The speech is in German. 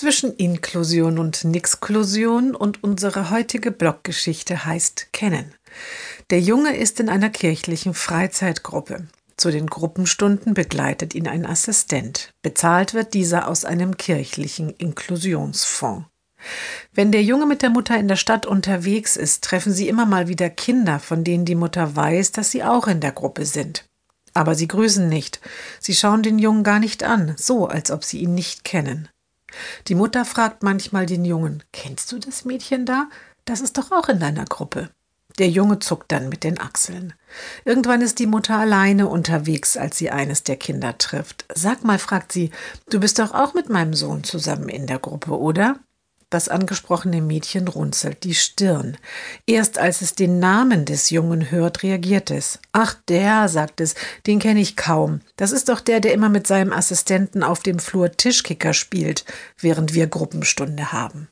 zwischen Inklusion und Nixklusion und unsere heutige Bloggeschichte heißt Kennen. Der Junge ist in einer kirchlichen Freizeitgruppe. Zu den Gruppenstunden begleitet ihn ein Assistent. Bezahlt wird dieser aus einem kirchlichen Inklusionsfonds. Wenn der Junge mit der Mutter in der Stadt unterwegs ist, treffen sie immer mal wieder Kinder, von denen die Mutter weiß, dass sie auch in der Gruppe sind. Aber sie grüßen nicht. Sie schauen den Jungen gar nicht an, so als ob sie ihn nicht kennen. Die Mutter fragt manchmal den Jungen, kennst du das Mädchen da? Das ist doch auch in deiner Gruppe. Der Junge zuckt dann mit den Achseln. Irgendwann ist die Mutter alleine unterwegs, als sie eines der Kinder trifft. Sag mal, fragt sie, du bist doch auch mit meinem Sohn zusammen in der Gruppe, oder? Das angesprochene Mädchen runzelt die Stirn. Erst als es den Namen des Jungen hört, reagiert es. Ach, der, sagt es, den kenne ich kaum. Das ist doch der, der immer mit seinem Assistenten auf dem Flur Tischkicker spielt, während wir Gruppenstunde haben.